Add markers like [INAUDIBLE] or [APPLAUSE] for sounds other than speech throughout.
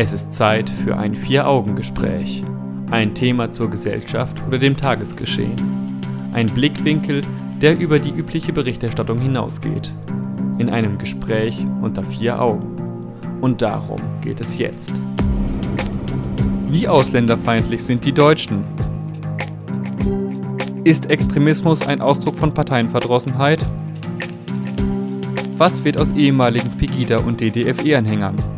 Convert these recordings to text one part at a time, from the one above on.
Es ist Zeit für ein Vier-Augen-Gespräch. Ein Thema zur Gesellschaft oder dem Tagesgeschehen. Ein Blickwinkel, der über die übliche Berichterstattung hinausgeht. In einem Gespräch unter vier Augen. Und darum geht es jetzt. Wie ausländerfeindlich sind die Deutschen? Ist Extremismus ein Ausdruck von Parteienverdrossenheit? Was wird aus ehemaligen Pegida- und DDFE-Anhängern?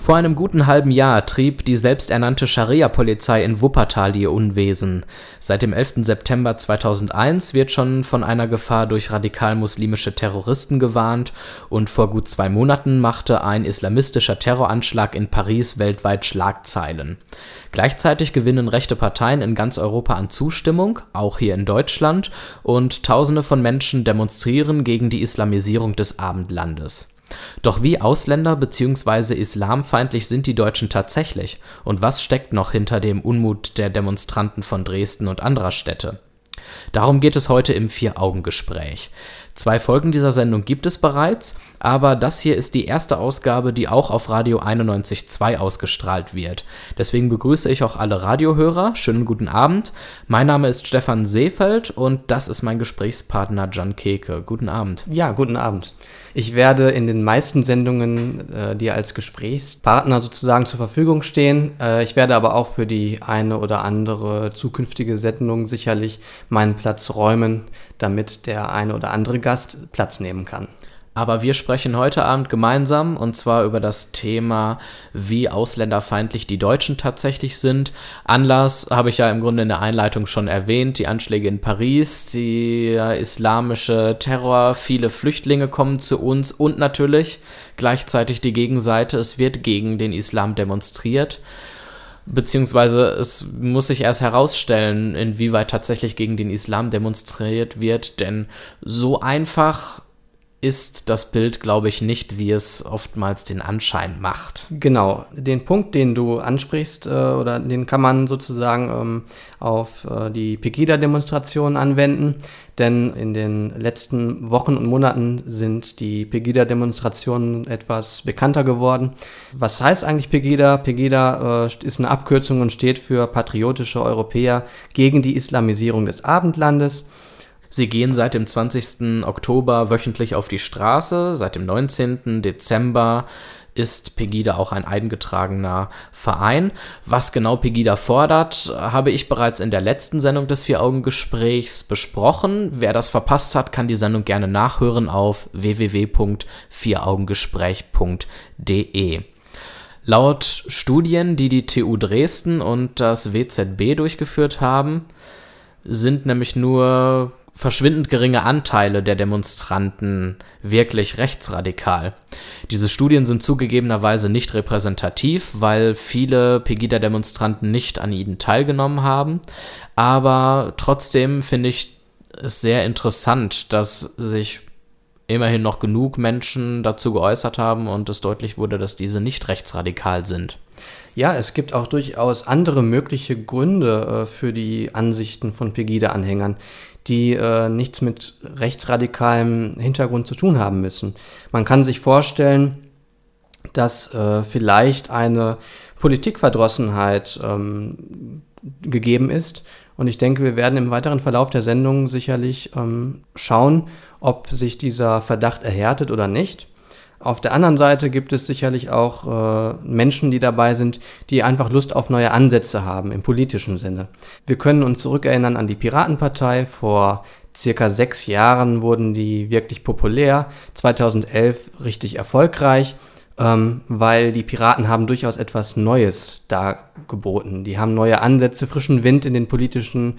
Vor einem guten halben Jahr trieb die selbsternannte Scharia-Polizei in Wuppertal ihr Unwesen. Seit dem 11. September 2001 wird schon von einer Gefahr durch radikal-muslimische Terroristen gewarnt und vor gut zwei Monaten machte ein islamistischer Terroranschlag in Paris weltweit Schlagzeilen. Gleichzeitig gewinnen rechte Parteien in ganz Europa an Zustimmung, auch hier in Deutschland, und Tausende von Menschen demonstrieren gegen die Islamisierung des Abendlandes. Doch wie ausländer bzw. islamfeindlich sind die Deutschen tatsächlich und was steckt noch hinter dem Unmut der Demonstranten von Dresden und anderer Städte? Darum geht es heute im Vier-Augen-Gespräch. Zwei Folgen dieser Sendung gibt es bereits, aber das hier ist die erste Ausgabe, die auch auf Radio 91.2 ausgestrahlt wird. Deswegen begrüße ich auch alle Radiohörer. Schönen guten Abend. Mein Name ist Stefan Seefeld und das ist mein Gesprächspartner Jan Keke. Guten Abend. Ja, guten Abend. Ich werde in den meisten Sendungen äh, dir als Gesprächspartner sozusagen zur Verfügung stehen. Äh, ich werde aber auch für die eine oder andere zukünftige Sendung sicherlich meinen Platz räumen, damit der eine oder andere Gast Platz nehmen kann. Aber wir sprechen heute Abend gemeinsam und zwar über das Thema, wie ausländerfeindlich die Deutschen tatsächlich sind. Anlass habe ich ja im Grunde in der Einleitung schon erwähnt, die Anschläge in Paris, der islamische Terror, viele Flüchtlinge kommen zu uns und natürlich gleichzeitig die Gegenseite, es wird gegen den Islam demonstriert beziehungsweise es muss sich erst herausstellen, inwieweit tatsächlich gegen den Islam demonstriert wird, denn so einfach ist das Bild, glaube ich, nicht, wie es oftmals den Anschein macht. Genau, den Punkt, den du ansprichst, äh, oder den kann man sozusagen ähm, auf äh, die Pegida-Demonstrationen anwenden, denn in den letzten Wochen und Monaten sind die Pegida-Demonstrationen etwas bekannter geworden. Was heißt eigentlich Pegida? Pegida äh, ist eine Abkürzung und steht für Patriotische Europäer gegen die Islamisierung des Abendlandes. Sie gehen seit dem 20. Oktober wöchentlich auf die Straße. Seit dem 19. Dezember ist Pegida auch ein eingetragener Verein. Was genau Pegida fordert, habe ich bereits in der letzten Sendung des Vier-Augen-Gesprächs besprochen. Wer das verpasst hat, kann die Sendung gerne nachhören auf www.vieraugengespräch.de. Laut Studien, die die TU Dresden und das WZB durchgeführt haben, sind nämlich nur verschwindend geringe Anteile der Demonstranten wirklich rechtsradikal. Diese Studien sind zugegebenerweise nicht repräsentativ, weil viele Pegida-Demonstranten nicht an ihnen teilgenommen haben, aber trotzdem finde ich es sehr interessant, dass sich immerhin noch genug Menschen dazu geäußert haben und es deutlich wurde, dass diese nicht rechtsradikal sind. Ja, es gibt auch durchaus andere mögliche Gründe äh, für die Ansichten von Pegida-Anhängern die äh, nichts mit rechtsradikalem Hintergrund zu tun haben müssen. Man kann sich vorstellen, dass äh, vielleicht eine Politikverdrossenheit ähm, gegeben ist. Und ich denke, wir werden im weiteren Verlauf der Sendung sicherlich ähm, schauen, ob sich dieser Verdacht erhärtet oder nicht. Auf der anderen Seite gibt es sicherlich auch äh, Menschen, die dabei sind, die einfach Lust auf neue Ansätze haben im politischen Sinne. Wir können uns zurückerinnern an die Piratenpartei. Vor circa sechs Jahren wurden die wirklich populär, 2011 richtig erfolgreich, ähm, weil die Piraten haben durchaus etwas Neues dargeboten. Die haben neue Ansätze, frischen Wind in den politischen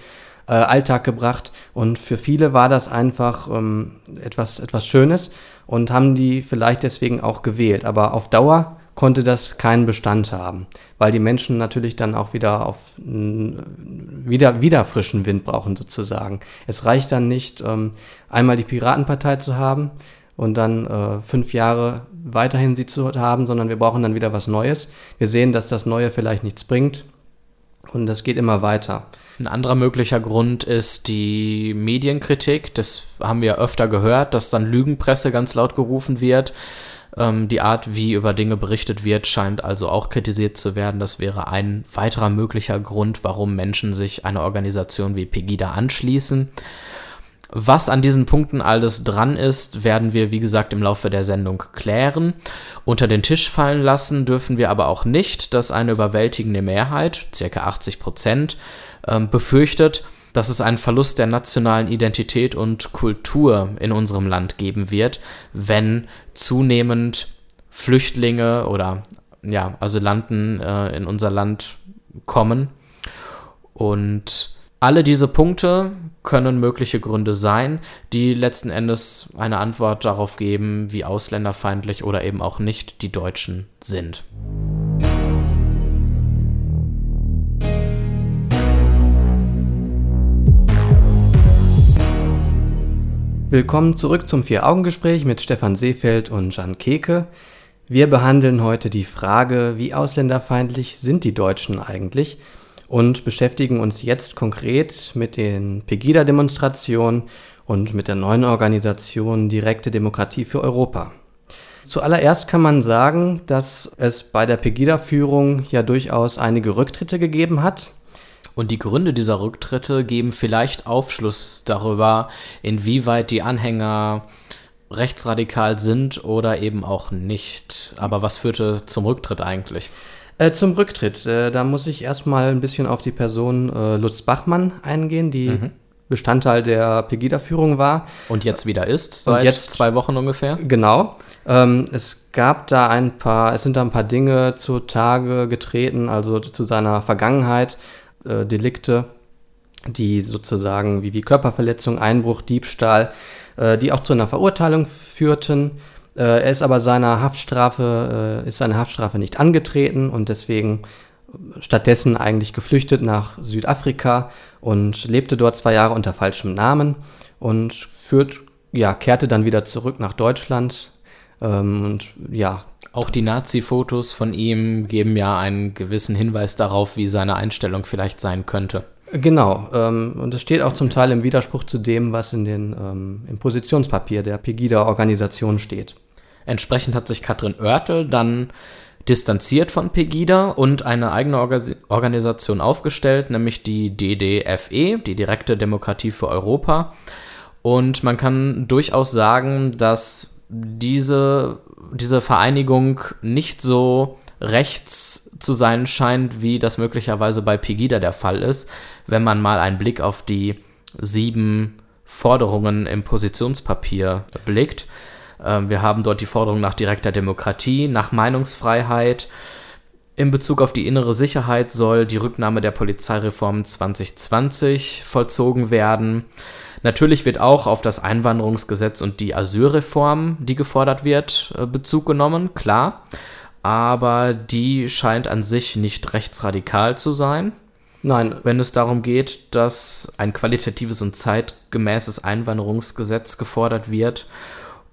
äh, Alltag gebracht und für viele war das einfach ähm, etwas, etwas Schönes und haben die vielleicht deswegen auch gewählt. Aber auf Dauer konnte das keinen Bestand haben, weil die Menschen natürlich dann auch wieder auf wieder, wieder frischen Wind brauchen sozusagen. Es reicht dann nicht, ähm, einmal die Piratenpartei zu haben und dann äh, fünf Jahre weiterhin sie zu haben, sondern wir brauchen dann wieder was Neues. Wir sehen, dass das Neue vielleicht nichts bringt und das geht immer weiter. Ein anderer möglicher Grund ist die Medienkritik. Das haben wir öfter gehört, dass dann Lügenpresse ganz laut gerufen wird. Ähm, die Art, wie über Dinge berichtet wird, scheint also auch kritisiert zu werden. Das wäre ein weiterer möglicher Grund, warum Menschen sich einer Organisation wie Pegida anschließen. Was an diesen Punkten alles dran ist, werden wir, wie gesagt, im Laufe der Sendung klären. Unter den Tisch fallen lassen dürfen wir aber auch nicht, dass eine überwältigende Mehrheit, circa 80 Prozent, ähm, befürchtet, dass es einen Verlust der nationalen Identität und Kultur in unserem Land geben wird, wenn zunehmend Flüchtlinge oder ja, Asylanten äh, in unser Land kommen. Und alle diese Punkte können mögliche Gründe sein, die letzten Endes eine Antwort darauf geben, wie ausländerfeindlich oder eben auch nicht die Deutschen sind. Willkommen zurück zum Vier-Augen-Gespräch mit Stefan Seefeld und Jan Keke. Wir behandeln heute die Frage, wie ausländerfeindlich sind die Deutschen eigentlich und beschäftigen uns jetzt konkret mit den Pegida-Demonstrationen und mit der neuen Organisation Direkte Demokratie für Europa. Zuallererst kann man sagen, dass es bei der Pegida-Führung ja durchaus einige Rücktritte gegeben hat. Und die Gründe dieser Rücktritte geben vielleicht Aufschluss darüber, inwieweit die Anhänger rechtsradikal sind oder eben auch nicht. Aber was führte zum Rücktritt eigentlich? Äh, zum Rücktritt, äh, da muss ich erstmal ein bisschen auf die Person äh, Lutz Bachmann eingehen, die mhm. Bestandteil der Pegida-Führung war. Und jetzt wieder ist, seit jetzt, zwei Wochen ungefähr. Genau. Ähm, es gab da ein paar, es sind da ein paar Dinge zutage getreten, also zu seiner Vergangenheit, äh, Delikte, die sozusagen wie, wie Körperverletzung, Einbruch, Diebstahl, äh, die auch zu einer Verurteilung führten. Äh, er ist aber seiner Haftstrafe, äh, ist seine Haftstrafe nicht angetreten und deswegen stattdessen eigentlich geflüchtet nach Südafrika und lebte dort zwei Jahre unter falschem Namen und führt, ja, kehrte dann wieder zurück nach Deutschland ähm, und ja, auch die Nazi-Fotos von ihm geben ja einen gewissen Hinweis darauf, wie seine Einstellung vielleicht sein könnte. Genau, ähm, und es steht auch zum Teil im Widerspruch zu dem, was in den, ähm, im Positionspapier der Pegida-Organisation steht. Entsprechend hat sich Katrin Oertel dann distanziert von Pegida und eine eigene Organ Organisation aufgestellt, nämlich die DDFE, die Direkte Demokratie für Europa. Und man kann durchaus sagen, dass diese diese Vereinigung nicht so rechts zu sein scheint, wie das möglicherweise bei Pegida der Fall ist, wenn man mal einen Blick auf die sieben Forderungen im Positionspapier blickt. Ähm, wir haben dort die Forderung nach direkter Demokratie, nach Meinungsfreiheit. In Bezug auf die innere Sicherheit soll die Rücknahme der Polizeireform 2020 vollzogen werden. Natürlich wird auch auf das Einwanderungsgesetz und die Asylreform, die gefordert wird, äh, Bezug genommen, klar. Aber die scheint an sich nicht rechtsradikal zu sein. Nein. Wenn es darum geht, dass ein qualitatives und zeitgemäßes Einwanderungsgesetz gefordert wird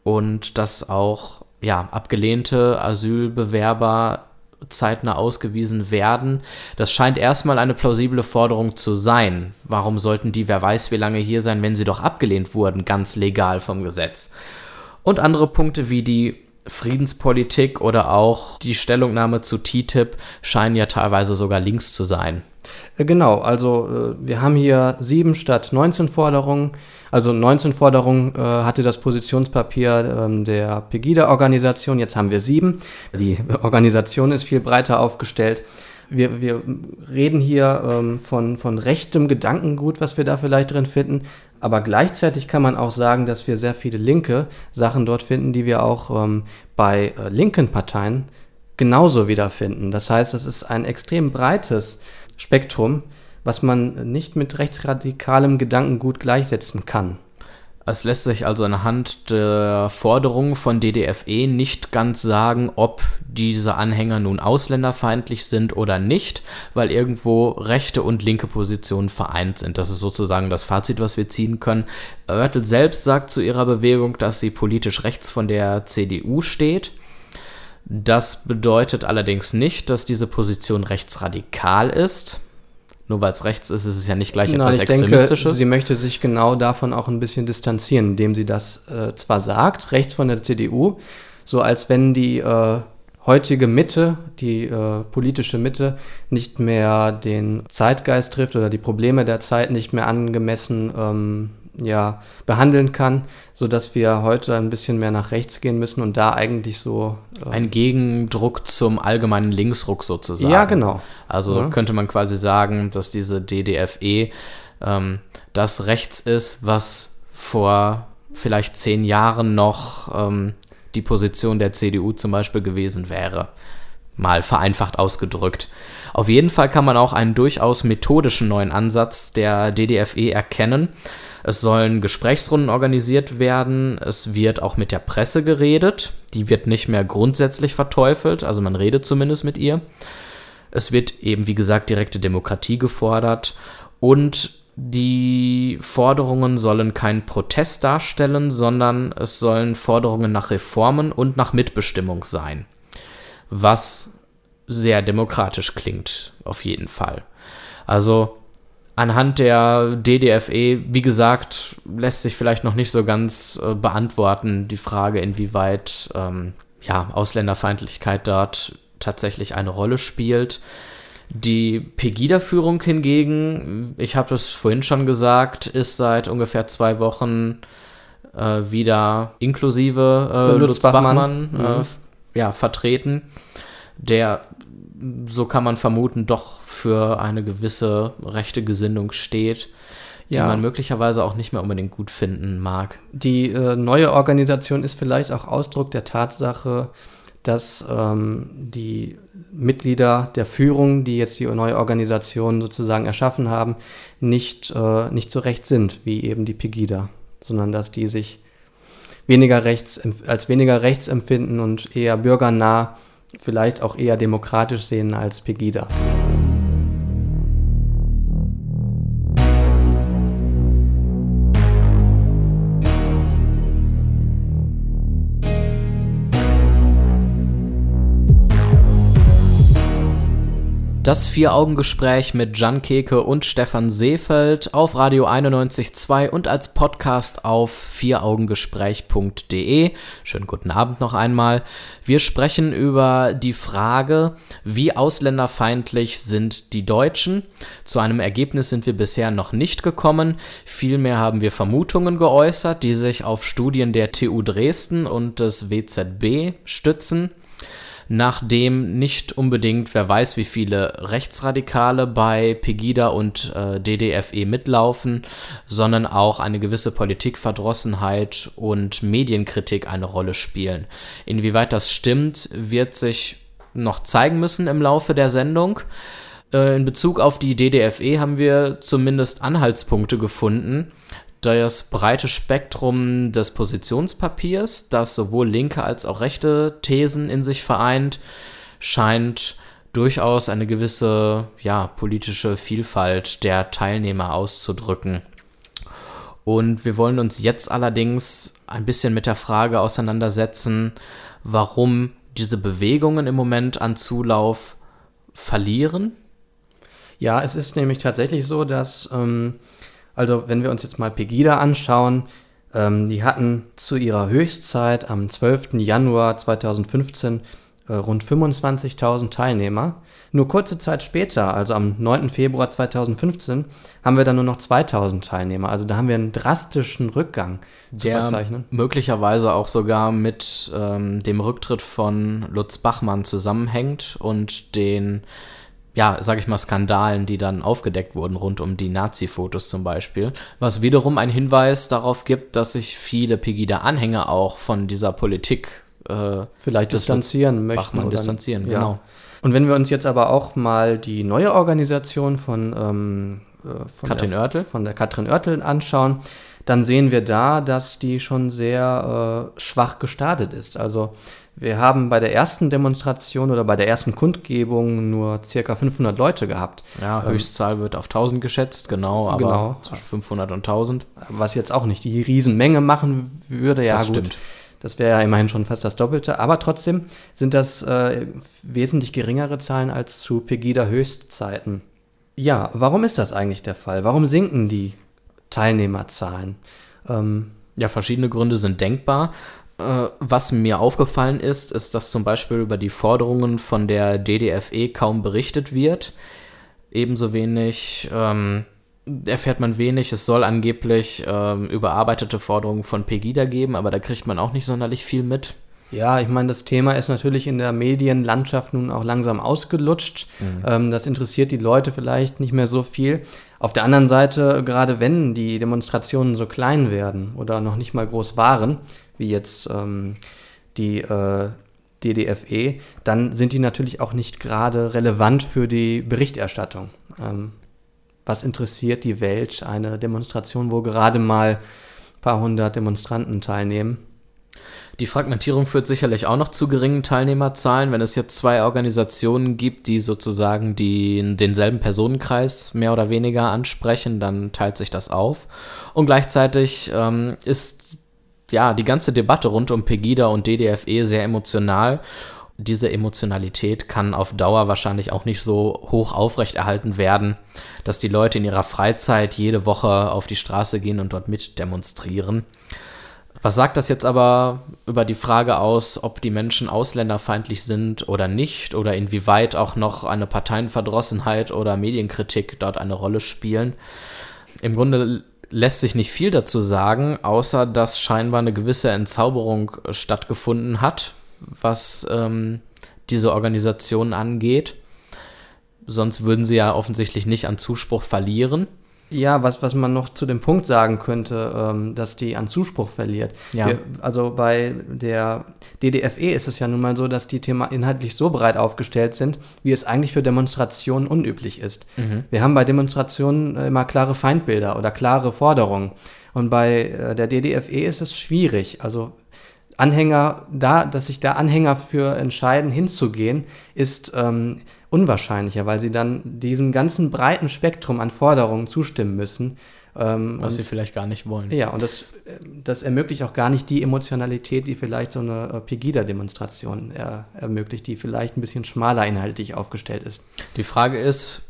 und dass auch ja, abgelehnte Asylbewerber zeitnah ausgewiesen werden. Das scheint erstmal eine plausible Forderung zu sein. Warum sollten die, wer weiß wie lange hier sein, wenn sie doch abgelehnt wurden, ganz legal vom Gesetz? Und andere Punkte wie die Friedenspolitik oder auch die Stellungnahme zu TTIP scheinen ja teilweise sogar links zu sein. Äh, genau, also äh, wir haben hier sieben statt 19 Forderungen. Also 19 Forderungen äh, hatte das Positionspapier ähm, der Pegida-Organisation, jetzt haben wir sieben. Die [LAUGHS] Organisation ist viel breiter aufgestellt. Wir, wir reden hier ähm, von, von rechtem Gedankengut, was wir da vielleicht drin finden, aber gleichzeitig kann man auch sagen, dass wir sehr viele linke Sachen dort finden, die wir auch ähm, bei äh, linken Parteien genauso wiederfinden. Das heißt, es ist ein extrem breites Spektrum, was man nicht mit rechtsradikalem Gedankengut gleichsetzen kann. Es lässt sich also anhand der Forderungen von DDFE nicht ganz sagen, ob diese Anhänger nun ausländerfeindlich sind oder nicht, weil irgendwo rechte und linke Positionen vereint sind. Das ist sozusagen das Fazit, was wir ziehen können. Oertel selbst sagt zu ihrer Bewegung, dass sie politisch rechts von der CDU steht. Das bedeutet allerdings nicht, dass diese Position rechtsradikal ist. Nur weil es rechts ist, ist es ja nicht gleich Nein, etwas denke, Extremistisches. sie möchte sich genau davon auch ein bisschen distanzieren, indem sie das äh, zwar sagt, rechts von der CDU, so als wenn die äh, heutige Mitte, die äh, politische Mitte, nicht mehr den Zeitgeist trifft oder die Probleme der Zeit nicht mehr angemessen ähm, ja, behandeln kann, sodass wir heute ein bisschen mehr nach rechts gehen müssen und da eigentlich so. Äh ein Gegendruck zum allgemeinen Linksruck sozusagen. Ja, genau. Also ja. könnte man quasi sagen, dass diese DDFE ähm, das rechts ist, was vor vielleicht zehn Jahren noch ähm, die Position der CDU zum Beispiel gewesen wäre. Mal vereinfacht ausgedrückt. Auf jeden Fall kann man auch einen durchaus methodischen neuen Ansatz der DDFE erkennen. Es sollen Gesprächsrunden organisiert werden. Es wird auch mit der Presse geredet. Die wird nicht mehr grundsätzlich verteufelt, also man redet zumindest mit ihr. Es wird eben, wie gesagt, direkte Demokratie gefordert. Und die Forderungen sollen keinen Protest darstellen, sondern es sollen Forderungen nach Reformen und nach Mitbestimmung sein. Was sehr demokratisch klingt, auf jeden Fall. Also anhand der DDFE, wie gesagt, lässt sich vielleicht noch nicht so ganz äh, beantworten, die Frage, inwieweit ähm, ja, Ausländerfeindlichkeit dort tatsächlich eine Rolle spielt. Die Pegida-Führung hingegen, ich habe es vorhin schon gesagt, ist seit ungefähr zwei Wochen äh, wieder inklusive äh, Lutz, Lutz Bachmann, Bachmann mhm. Ja, vertreten, der, so kann man vermuten, doch für eine gewisse rechte Gesinnung steht, die ja. man möglicherweise auch nicht mehr unbedingt gut finden mag. Die äh, neue Organisation ist vielleicht auch Ausdruck der Tatsache, dass ähm, die Mitglieder der Führung, die jetzt die neue Organisation sozusagen erschaffen haben, nicht, äh, nicht so recht sind wie eben die Pegida, sondern dass die sich weniger rechts, als weniger rechts empfinden und eher bürgernah, vielleicht auch eher demokratisch sehen als Pegida. Das Vier-Augen-Gespräch mit Jan Keke und Stefan Seefeld auf Radio 91.2 und als Podcast auf vieraugengespräch.de. Schönen guten Abend noch einmal. Wir sprechen über die Frage, wie ausländerfeindlich sind die Deutschen. Zu einem Ergebnis sind wir bisher noch nicht gekommen. Vielmehr haben wir Vermutungen geäußert, die sich auf Studien der TU Dresden und des WZB stützen nachdem nicht unbedingt, wer weiß, wie viele Rechtsradikale bei Pegida und äh, DDFE mitlaufen, sondern auch eine gewisse Politikverdrossenheit und Medienkritik eine Rolle spielen. Inwieweit das stimmt, wird sich noch zeigen müssen im Laufe der Sendung. Äh, in Bezug auf die DDFE haben wir zumindest Anhaltspunkte gefunden, das breite Spektrum des Positionspapiers, das sowohl linke als auch rechte Thesen in sich vereint, scheint durchaus eine gewisse ja, politische Vielfalt der Teilnehmer auszudrücken. Und wir wollen uns jetzt allerdings ein bisschen mit der Frage auseinandersetzen, warum diese Bewegungen im Moment an Zulauf verlieren. Ja, es ist nämlich tatsächlich so, dass ähm, also wenn wir uns jetzt mal Pegida anschauen, ähm, die hatten zu ihrer Höchstzeit am 12. Januar 2015 äh, rund 25.000 Teilnehmer. Nur kurze Zeit später, also am 9. Februar 2015, haben wir dann nur noch 2000 Teilnehmer. Also da haben wir einen drastischen Rückgang zu Der verzeichnen. Möglicherweise auch sogar mit ähm, dem Rücktritt von Lutz Bachmann zusammenhängt und den ja, sag ich mal, Skandalen, die dann aufgedeckt wurden rund um die Nazi-Fotos zum Beispiel. Was wiederum einen Hinweis darauf gibt, dass sich viele Pegida-Anhänger auch von dieser Politik äh, vielleicht distanzieren möchten. Bachmann distanzieren, ja. genau. Und wenn wir uns jetzt aber auch mal die neue Organisation von, ähm, äh, von, Katrin der, Oertel? von der Katrin Oertel anschauen, dann sehen wir da, dass die schon sehr äh, schwach gestartet ist. Also wir haben bei der ersten Demonstration oder bei der ersten Kundgebung nur circa 500 Leute gehabt. Ja, ähm, Höchstzahl ähm, wird auf 1000 geschätzt, genau, aber genau. zwischen 500 und 1000. Was jetzt auch nicht die Riesenmenge machen würde, ja das gut. Stimmt. Das wäre ja immerhin schon fast das Doppelte. Aber trotzdem sind das äh, wesentlich geringere Zahlen als zu Pegida-Höchstzeiten. Ja, warum ist das eigentlich der Fall? Warum sinken die Teilnehmerzahlen? Ähm, ja, verschiedene Gründe sind denkbar. Äh, was mir aufgefallen ist, ist, dass zum Beispiel über die Forderungen von der DDFE kaum berichtet wird. Ebenso wenig ähm, erfährt man wenig. Es soll angeblich ähm, überarbeitete Forderungen von Pegida geben, aber da kriegt man auch nicht sonderlich viel mit. Ja, ich meine, das Thema ist natürlich in der Medienlandschaft nun auch langsam ausgelutscht. Mhm. Ähm, das interessiert die Leute vielleicht nicht mehr so viel. Auf der anderen Seite, gerade wenn die Demonstrationen so klein werden oder noch nicht mal groß waren, wie jetzt ähm, die äh, DDFE, dann sind die natürlich auch nicht gerade relevant für die Berichterstattung. Ähm, was interessiert die Welt eine Demonstration, wo gerade mal ein paar hundert Demonstranten teilnehmen? Die Fragmentierung führt sicherlich auch noch zu geringen Teilnehmerzahlen. Wenn es jetzt zwei Organisationen gibt, die sozusagen die, denselben Personenkreis mehr oder weniger ansprechen, dann teilt sich das auf. Und gleichzeitig ähm, ist ja die ganze Debatte rund um Pegida und DDFE sehr emotional. Diese Emotionalität kann auf Dauer wahrscheinlich auch nicht so hoch aufrechterhalten werden, dass die Leute in ihrer Freizeit jede Woche auf die Straße gehen und dort mitdemonstrieren. Was sagt das jetzt aber über die Frage aus, ob die Menschen ausländerfeindlich sind oder nicht oder inwieweit auch noch eine Parteienverdrossenheit oder Medienkritik dort eine Rolle spielen? Im Grunde lässt sich nicht viel dazu sagen, außer dass scheinbar eine gewisse Entzauberung stattgefunden hat, was ähm, diese Organisation angeht. Sonst würden sie ja offensichtlich nicht an Zuspruch verlieren. Ja, was, was man noch zu dem Punkt sagen könnte, ähm, dass die an Zuspruch verliert. Ja. Wir, also bei der DDFE ist es ja nun mal so, dass die Thema inhaltlich so breit aufgestellt sind, wie es eigentlich für Demonstrationen unüblich ist. Mhm. Wir haben bei Demonstrationen immer klare Feindbilder oder klare Forderungen. Und bei äh, der DDFE ist es schwierig. Also Anhänger da, dass sich da Anhänger für entscheiden, hinzugehen, ist ähm, unwahrscheinlicher, weil sie dann diesem ganzen breiten Spektrum an Forderungen zustimmen müssen. Ähm, Was sie vielleicht gar nicht wollen. Ja, und das, das ermöglicht auch gar nicht die Emotionalität, die vielleicht so eine äh, Pegida-Demonstration er, ermöglicht, die vielleicht ein bisschen schmaler inhaltlich aufgestellt ist. Die Frage ist,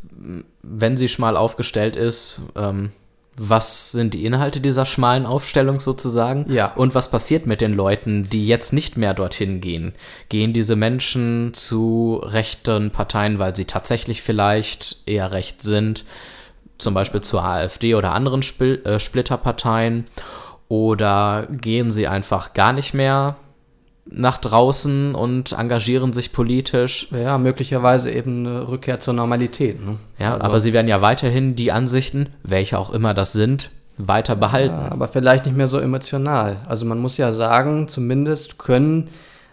wenn sie schmal aufgestellt ist, ähm, was sind die Inhalte dieser schmalen Aufstellung sozusagen? Ja. Und was passiert mit den Leuten, die jetzt nicht mehr dorthin gehen? Gehen diese Menschen zu rechten Parteien, weil sie tatsächlich vielleicht eher recht sind? Zum Beispiel zur AfD oder anderen Spl äh, Splitterparteien? Oder gehen sie einfach gar nicht mehr nach draußen und engagieren sich politisch. Ja, möglicherweise eben eine Rückkehr zur Normalität. Ne? Ja, also, aber sie werden ja weiterhin die Ansichten, welche auch immer das sind, weiter behalten. Ja, aber vielleicht nicht mehr so emotional. Also man muss ja sagen, zumindest können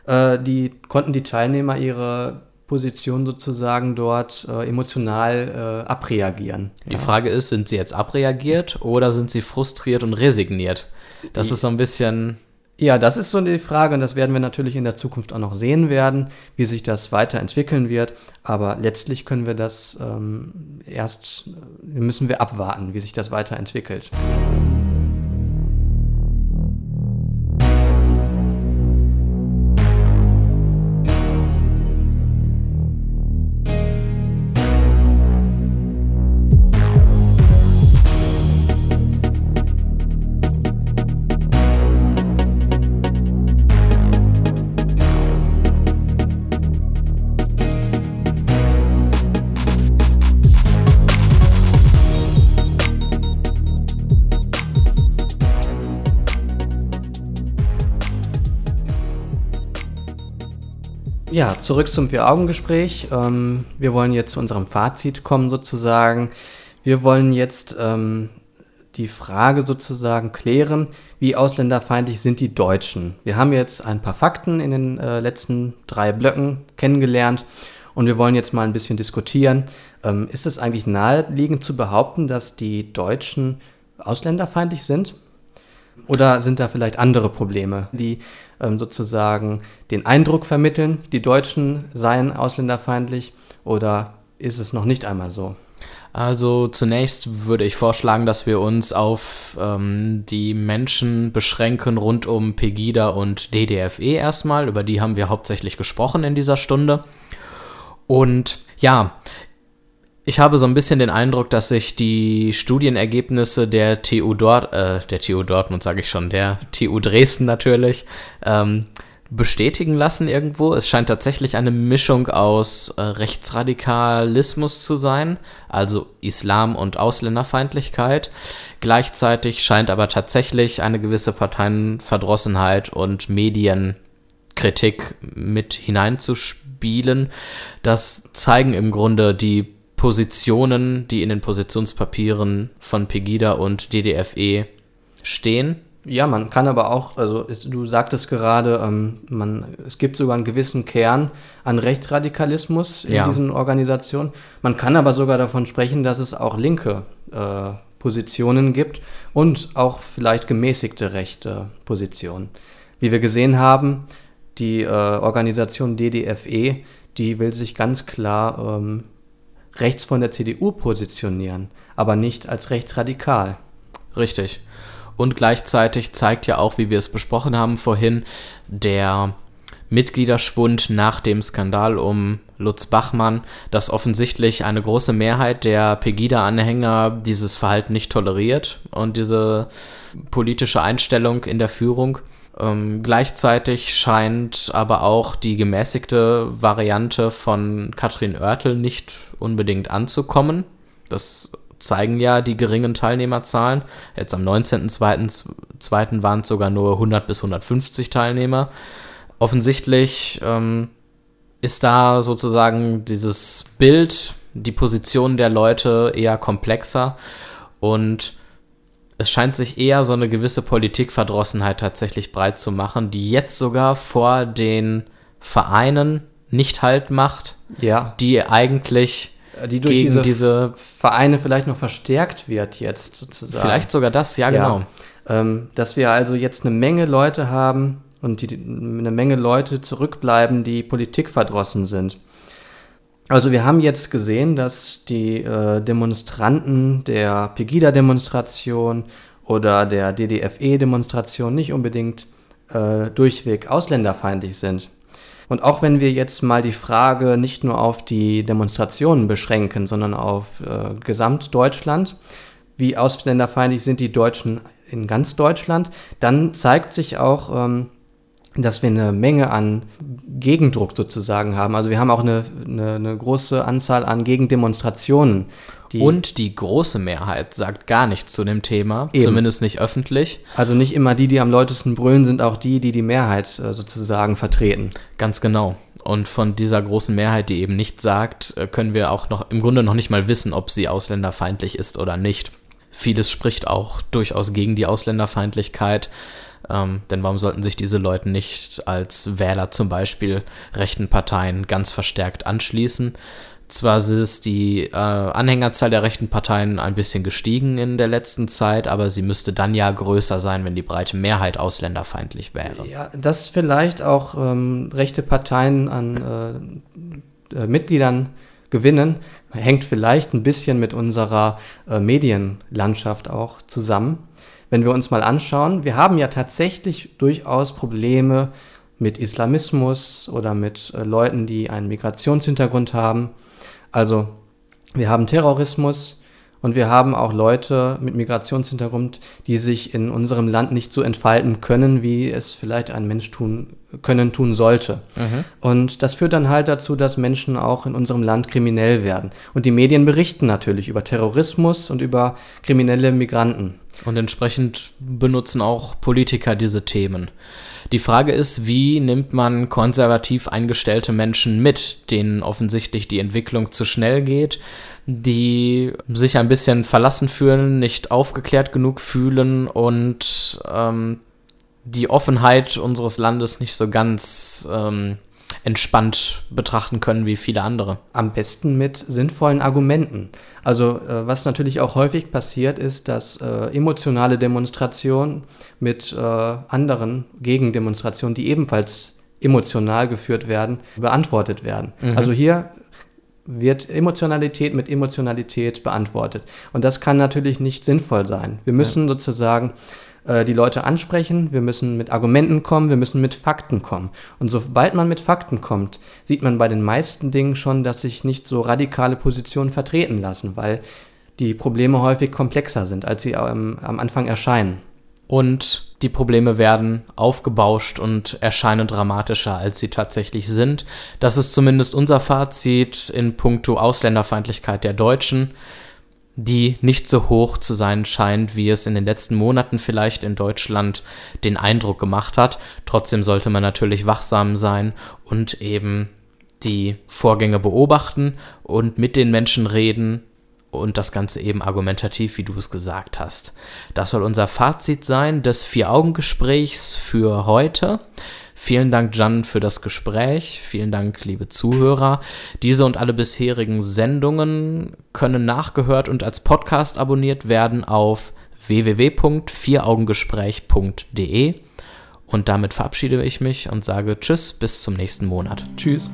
äh, die, konnten die Teilnehmer ihre Position sozusagen dort äh, emotional äh, abreagieren. Die ja. Frage ist, sind sie jetzt abreagiert oder sind sie frustriert und resigniert? Das die, ist so ein bisschen ja, das ist so die Frage und das werden wir natürlich in der Zukunft auch noch sehen werden, wie sich das weiterentwickeln wird. Aber letztlich können wir das ähm, erst, müssen wir abwarten, wie sich das weiterentwickelt. Ja, zurück zum Vier-Augen-Gespräch. Ähm, wir wollen jetzt zu unserem Fazit kommen sozusagen. Wir wollen jetzt ähm, die Frage sozusagen klären, wie ausländerfeindlich sind die Deutschen. Wir haben jetzt ein paar Fakten in den äh, letzten drei Blöcken kennengelernt und wir wollen jetzt mal ein bisschen diskutieren. Ähm, ist es eigentlich naheliegend zu behaupten, dass die Deutschen ausländerfeindlich sind? Oder sind da vielleicht andere Probleme, die ähm, sozusagen den Eindruck vermitteln, die Deutschen seien ausländerfeindlich? Oder ist es noch nicht einmal so? Also zunächst würde ich vorschlagen, dass wir uns auf ähm, die Menschen beschränken rund um Pegida und DDFE erstmal. Über die haben wir hauptsächlich gesprochen in dieser Stunde. Und ja, Ich habe so ein bisschen den Eindruck, dass sich die Studienergebnisse der TU Dort, äh, der TU Dortmund sage ich schon, der TU Dresden natürlich, ähm, bestätigen lassen irgendwo. Es scheint tatsächlich eine Mischung aus äh, Rechtsradikalismus zu sein, also Islam und Ausländerfeindlichkeit. Gleichzeitig scheint aber tatsächlich eine gewisse Parteienverdrossenheit und Medienkritik mit hineinzuspielen. Das zeigen im Grunde die Positionen, die in den Positionspapieren von Pegida und DDFE stehen. Ja, man kann aber auch, also ist, du sagtest gerade, ähm, man, es gibt sogar einen gewissen Kern an Rechtsradikalismus in Ja. diesen Organisationen. Man kann aber sogar davon sprechen, dass es auch linke äh, Positionen gibt und auch vielleicht gemäßigte rechte Positionen. Wie wir gesehen haben, die äh, Organisation DDFE, die will sich ganz klar ähm, rechts von der CDU positionieren, aber nicht als rechtsradikal. Richtig. Und gleichzeitig zeigt ja auch, wie wir es besprochen haben vorhin, der Mitgliederschwund nach dem Skandal um Lutz Bachmann, dass offensichtlich eine große Mehrheit der Pegida-Anhänger dieses Verhalten nicht toleriert und diese politische Einstellung in der Führung. Ähm, gleichzeitig scheint aber auch die gemäßigte Variante von Katrin Oertel nicht unbedingt anzukommen. Das zeigen ja die geringen Teilnehmerzahlen. Jetzt am 19.02. waren es sogar nur 100 bis 150 Teilnehmer. Offensichtlich ähm, ist da sozusagen dieses Bild, die Position der Leute eher komplexer und es scheint sich eher so eine gewisse Politikverdrossenheit tatsächlich breit zu machen, die jetzt sogar vor den Vereinen nicht halt macht, Ja, die eigentlich die durch gegen diese, diese, Vereine vielleicht noch verstärkt wird jetzt sozusagen. vielleicht sogar das, ja, genau. Ähm, dass wir also jetzt eine Menge Leute haben und die, eine Menge Leute zurückbleiben, die politikverdrossen sind. Also wir haben jetzt gesehen, dass die äh, Demonstranten der Pegida-Demonstration oder der DDFE-Demonstration nicht unbedingt äh, durchweg ausländerfeindlich sind. Und auch wenn wir jetzt mal die Frage nicht nur auf die Demonstrationen beschränken, sondern auf äh, Gesamtdeutschland, wie ausländerfeindlich sind die Deutschen in ganz Deutschland, dann zeigt sich auch, ähm, dass wir eine Menge an Gegendruck sozusagen haben. Also wir haben auch eine, eine, eine große Anzahl an Gegendemonstrationen. Die Und die große Mehrheit sagt gar nichts zu dem Thema, Eben. zumindest nicht öffentlich. also nicht immer die, die am lautesten brüllen, sind auch die, die die Mehrheit äh, sozusagen vertreten. Ganz genau. Und von dieser großen Mehrheit, die eben nichts sagt, äh, können wir auch noch im Grunde noch nicht mal wissen, ob sie ausländerfeindlich ist oder nicht. Vieles spricht auch durchaus gegen die Ausländerfeindlichkeit. Ähm, denn warum sollten sich diese Leute nicht als Wähler zum Beispiel rechten Parteien ganz verstärkt anschließen? Zwar ist die äh, Anhängerzahl der rechten Parteien ein bisschen gestiegen in der letzten Zeit, aber sie müsste dann ja größer sein, wenn die breite Mehrheit ausländerfeindlich wäre. Ja, dass vielleicht auch ähm, rechte Parteien an äh, äh, Mitgliedern gewinnen, hängt vielleicht ein bisschen mit unserer äh, Medienlandschaft auch zusammen. Wenn wir uns mal anschauen, wir haben ja tatsächlich durchaus Probleme mit Islamismus oder mit äh, Leuten, die einen Migrationshintergrund haben. Also wir haben Terrorismus und wir haben auch Leute mit Migrationshintergrund, die sich in unserem Land nicht so entfalten können, wie es vielleicht ein Mensch tun können, tun sollte. Und das führt dann halt dazu, dass Menschen auch in unserem Land kriminell werden. Und die Medien berichten natürlich über Terrorismus und über kriminelle Migranten. Und entsprechend benutzen auch Politiker diese Themen. Die Frage ist, wie nimmt man konservativ eingestellte Menschen mit, denen offensichtlich die Entwicklung zu schnell geht, die sich ein bisschen verlassen fühlen, nicht aufgeklärt genug fühlen und ähm, die Offenheit unseres Landes nicht so ganz ähm, entspannt betrachten können wie viele andere. Am besten mit sinnvollen Argumenten. Also äh, was natürlich auch häufig passiert ist, dass äh, emotionale Demonstrationen mit äh, anderen Gegendemonstrationen, die ebenfalls emotional geführt werden, beantwortet werden. Also hier wird Emotionalität mit Emotionalität beantwortet. Und das kann natürlich nicht sinnvoll sein. Wir müssen sozusagen äh, die Leute ansprechen, wir müssen mit Argumenten kommen, wir müssen mit Fakten kommen. Und sobald man mit Fakten kommt, sieht man bei den meisten Dingen schon, dass sich nicht so radikale Positionen vertreten lassen, weil die Probleme häufig komplexer sind, als sie am Anfang erscheinen. Und die Probleme werden aufgebauscht und erscheinen dramatischer, als sie tatsächlich sind. Das ist zumindest unser Fazit in puncto Ausländerfeindlichkeit der Deutschen die nicht so hoch zu sein scheint, wie es in den letzten Monaten vielleicht in Deutschland den Eindruck gemacht hat. Trotzdem sollte man natürlich wachsam sein und eben die Vorgänge beobachten und mit den Menschen reden und das Ganze eben argumentativ, wie du es gesagt hast. Das soll unser Fazit sein des Vier-Augen-Gesprächs für heute. Vielen Dank, Jan, für das Gespräch. Vielen Dank, liebe Zuhörer. Diese und alle bisherigen Sendungen können nachgehört und als Podcast abonniert werden auf www.vieraugengespräch.de. Und damit verabschiede ich mich und sage Tschüss, bis zum nächsten Monat. Tschüss.